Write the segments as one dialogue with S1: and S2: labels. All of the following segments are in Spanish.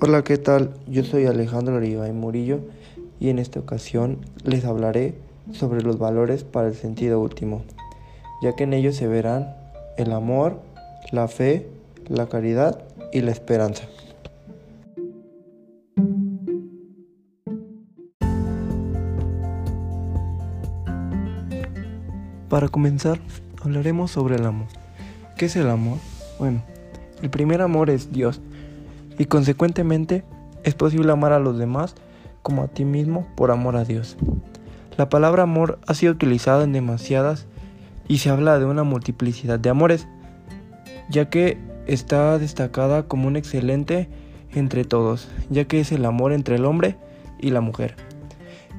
S1: Hola, ¿qué tal? Yo soy Alejandro y Murillo y en esta ocasión les hablaré sobre los valores para el sentido último, ya que en ellos se verán el amor, la fe, la caridad y la esperanza. Para comenzar, hablaremos sobre el amor. ¿Qué es el amor? Bueno, el primer amor es Dios y consecuentemente es posible amar a los demás como a ti mismo por amor a Dios. La palabra amor ha sido utilizada en demasiadas y se habla de una multiplicidad de amores, ya que está destacada como un excelente entre todos, ya que es el amor entre el hombre y la mujer,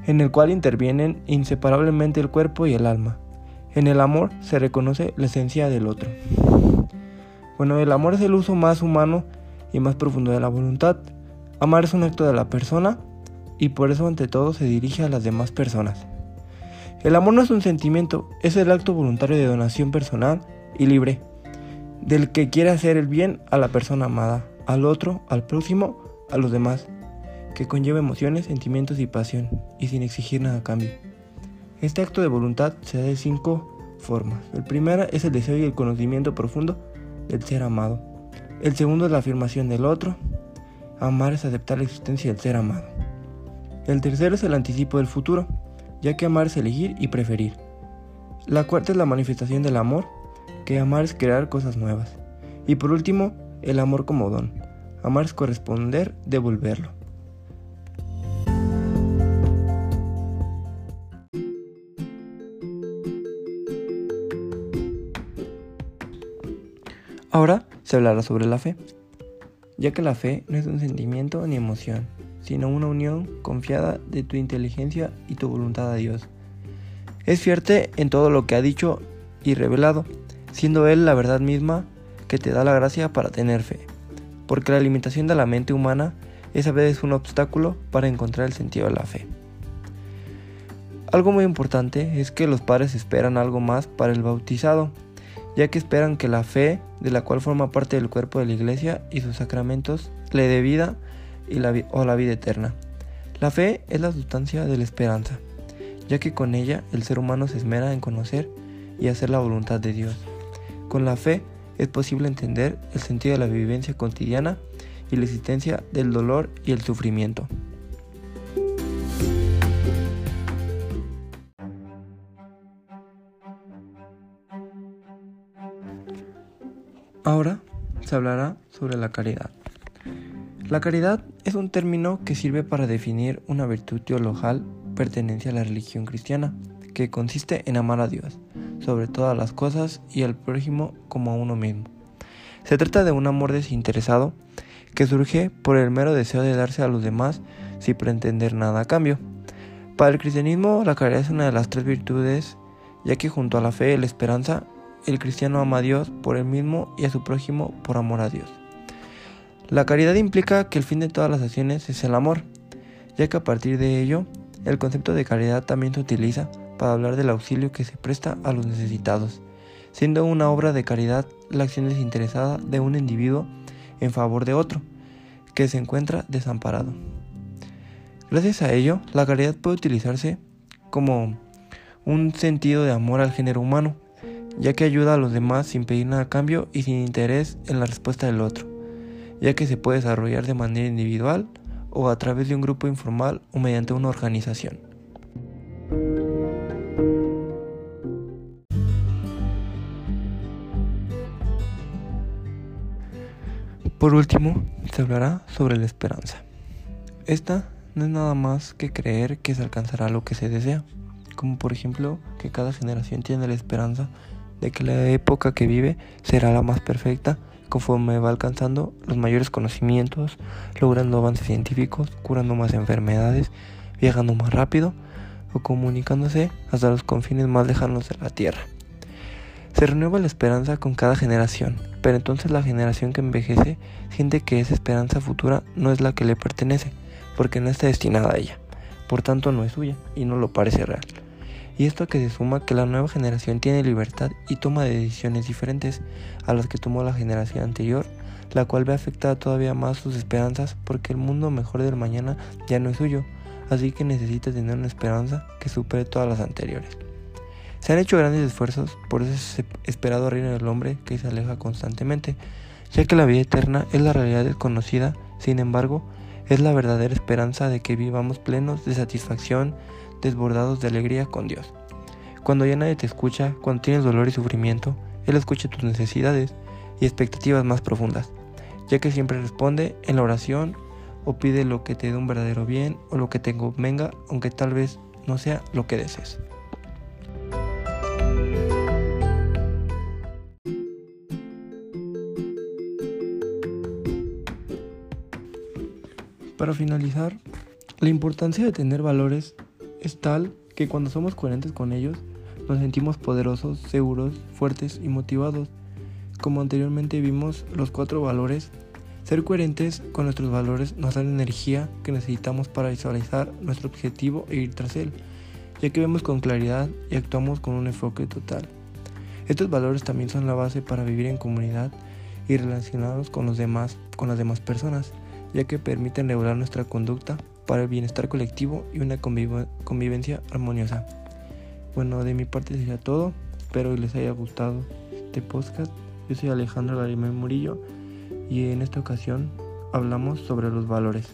S1: en el cual intervienen inseparablemente el cuerpo y el alma. En el amor se reconoce la esencia del otro. Bueno, el amor es el uso más humano y más profundo de la voluntad. Amar es un acto de la persona y por eso ante todo se dirige a las demás personas. El amor no es un sentimiento, es el acto voluntario de donación personal y libre, del que quiere hacer el bien a la persona amada, al otro, al próximo, a los demás, que conlleva emociones, sentimientos y pasión, y sin exigir nada a cambio. Este acto de voluntad se da de cinco formas. El primero es el deseo y el conocimiento profundo del ser amado. El segundo es la afirmación del otro. Amar es aceptar la existencia del ser amado. El tercero es el anticipo del futuro, ya que amar es elegir y preferir. La cuarta es la manifestación del amor, que amar es crear cosas nuevas. Y por último, el amor como don. Amar es corresponder, devolverlo. Ahora se hablará sobre la fe, ya que la fe no es un sentimiento ni emoción, sino una unión confiada de tu inteligencia y tu voluntad a Dios. Es fierte en todo lo que ha dicho y revelado, siendo Él la verdad misma que te da la gracia para tener fe, porque la limitación de la mente humana es a veces un obstáculo para encontrar el sentido de la fe. Algo muy importante es que los padres esperan algo más para el bautizado, ya que esperan que la fe, de la cual forma parte del cuerpo de la iglesia y sus sacramentos, le dé vida y la, o la vida eterna. La fe es la sustancia de la esperanza, ya que con ella el ser humano se esmera en conocer y hacer la voluntad de Dios. Con la fe es posible entender el sentido de la vivencia cotidiana y la existencia del dolor y el sufrimiento. Ahora se hablará sobre la caridad. La caridad es un término que sirve para definir una virtud teologal pertenencia a la religión cristiana, que consiste en amar a Dios sobre todas las cosas y al prójimo como a uno mismo. Se trata de un amor desinteresado que surge por el mero deseo de darse a los demás sin pretender nada a cambio. Para el cristianismo, la caridad es una de las tres virtudes, ya que junto a la fe y la esperanza el cristiano ama a Dios por él mismo y a su prójimo por amor a Dios. La caridad implica que el fin de todas las acciones es el amor, ya que a partir de ello, el concepto de caridad también se utiliza para hablar del auxilio que se presta a los necesitados, siendo una obra de caridad la acción desinteresada de un individuo en favor de otro, que se encuentra desamparado. Gracias a ello, la caridad puede utilizarse como un sentido de amor al género humano, ya que ayuda a los demás sin pedir nada a cambio y sin interés en la respuesta del otro, ya que se puede desarrollar de manera individual o a través de un grupo informal o mediante una organización. Por último, se hablará sobre la esperanza. Esta no es nada más que creer que se alcanzará lo que se desea, como por ejemplo que cada generación tiene la esperanza de que la época que vive será la más perfecta conforme va alcanzando los mayores conocimientos, logrando avances científicos, curando más enfermedades, viajando más rápido o comunicándose hasta los confines más lejanos de la Tierra. Se renueva la esperanza con cada generación, pero entonces la generación que envejece siente que esa esperanza futura no es la que le pertenece, porque no está destinada a ella, por tanto no es suya y no lo parece real. Y esto que se suma que la nueva generación tiene libertad y toma de decisiones diferentes a las que tomó la generación anterior, la cual ve afectada todavía más sus esperanzas porque el mundo mejor del mañana ya no es suyo, así que necesita tener una esperanza que supere todas las anteriores. Se han hecho grandes esfuerzos por ese esperado reino del hombre que se aleja constantemente, ya que la vida eterna es la realidad desconocida, sin embargo, es la verdadera esperanza de que vivamos plenos de satisfacción, desbordados de alegría con Dios. Cuando ya nadie te escucha, cuando tienes dolor y sufrimiento, Él escucha tus necesidades y expectativas más profundas, ya que siempre responde en la oración o pide lo que te dé un verdadero bien o lo que te convenga, aunque tal vez no sea lo que desees. Para finalizar, la importancia de tener valores es tal que cuando somos coherentes con ellos, nos sentimos poderosos, seguros, fuertes y motivados. Como anteriormente vimos los cuatro valores, ser coherentes con nuestros valores nos da la energía que necesitamos para visualizar nuestro objetivo e ir tras él, ya que vemos con claridad y actuamos con un enfoque total. Estos valores también son la base para vivir en comunidad y relacionarnos con los demás, con las demás personas ya que permiten regular nuestra conducta para el bienestar colectivo y una convivencia armoniosa. Bueno, de mi parte sería todo. Espero que les haya gustado este podcast. Yo soy Alejandro Garimel Murillo y en esta ocasión hablamos sobre los valores.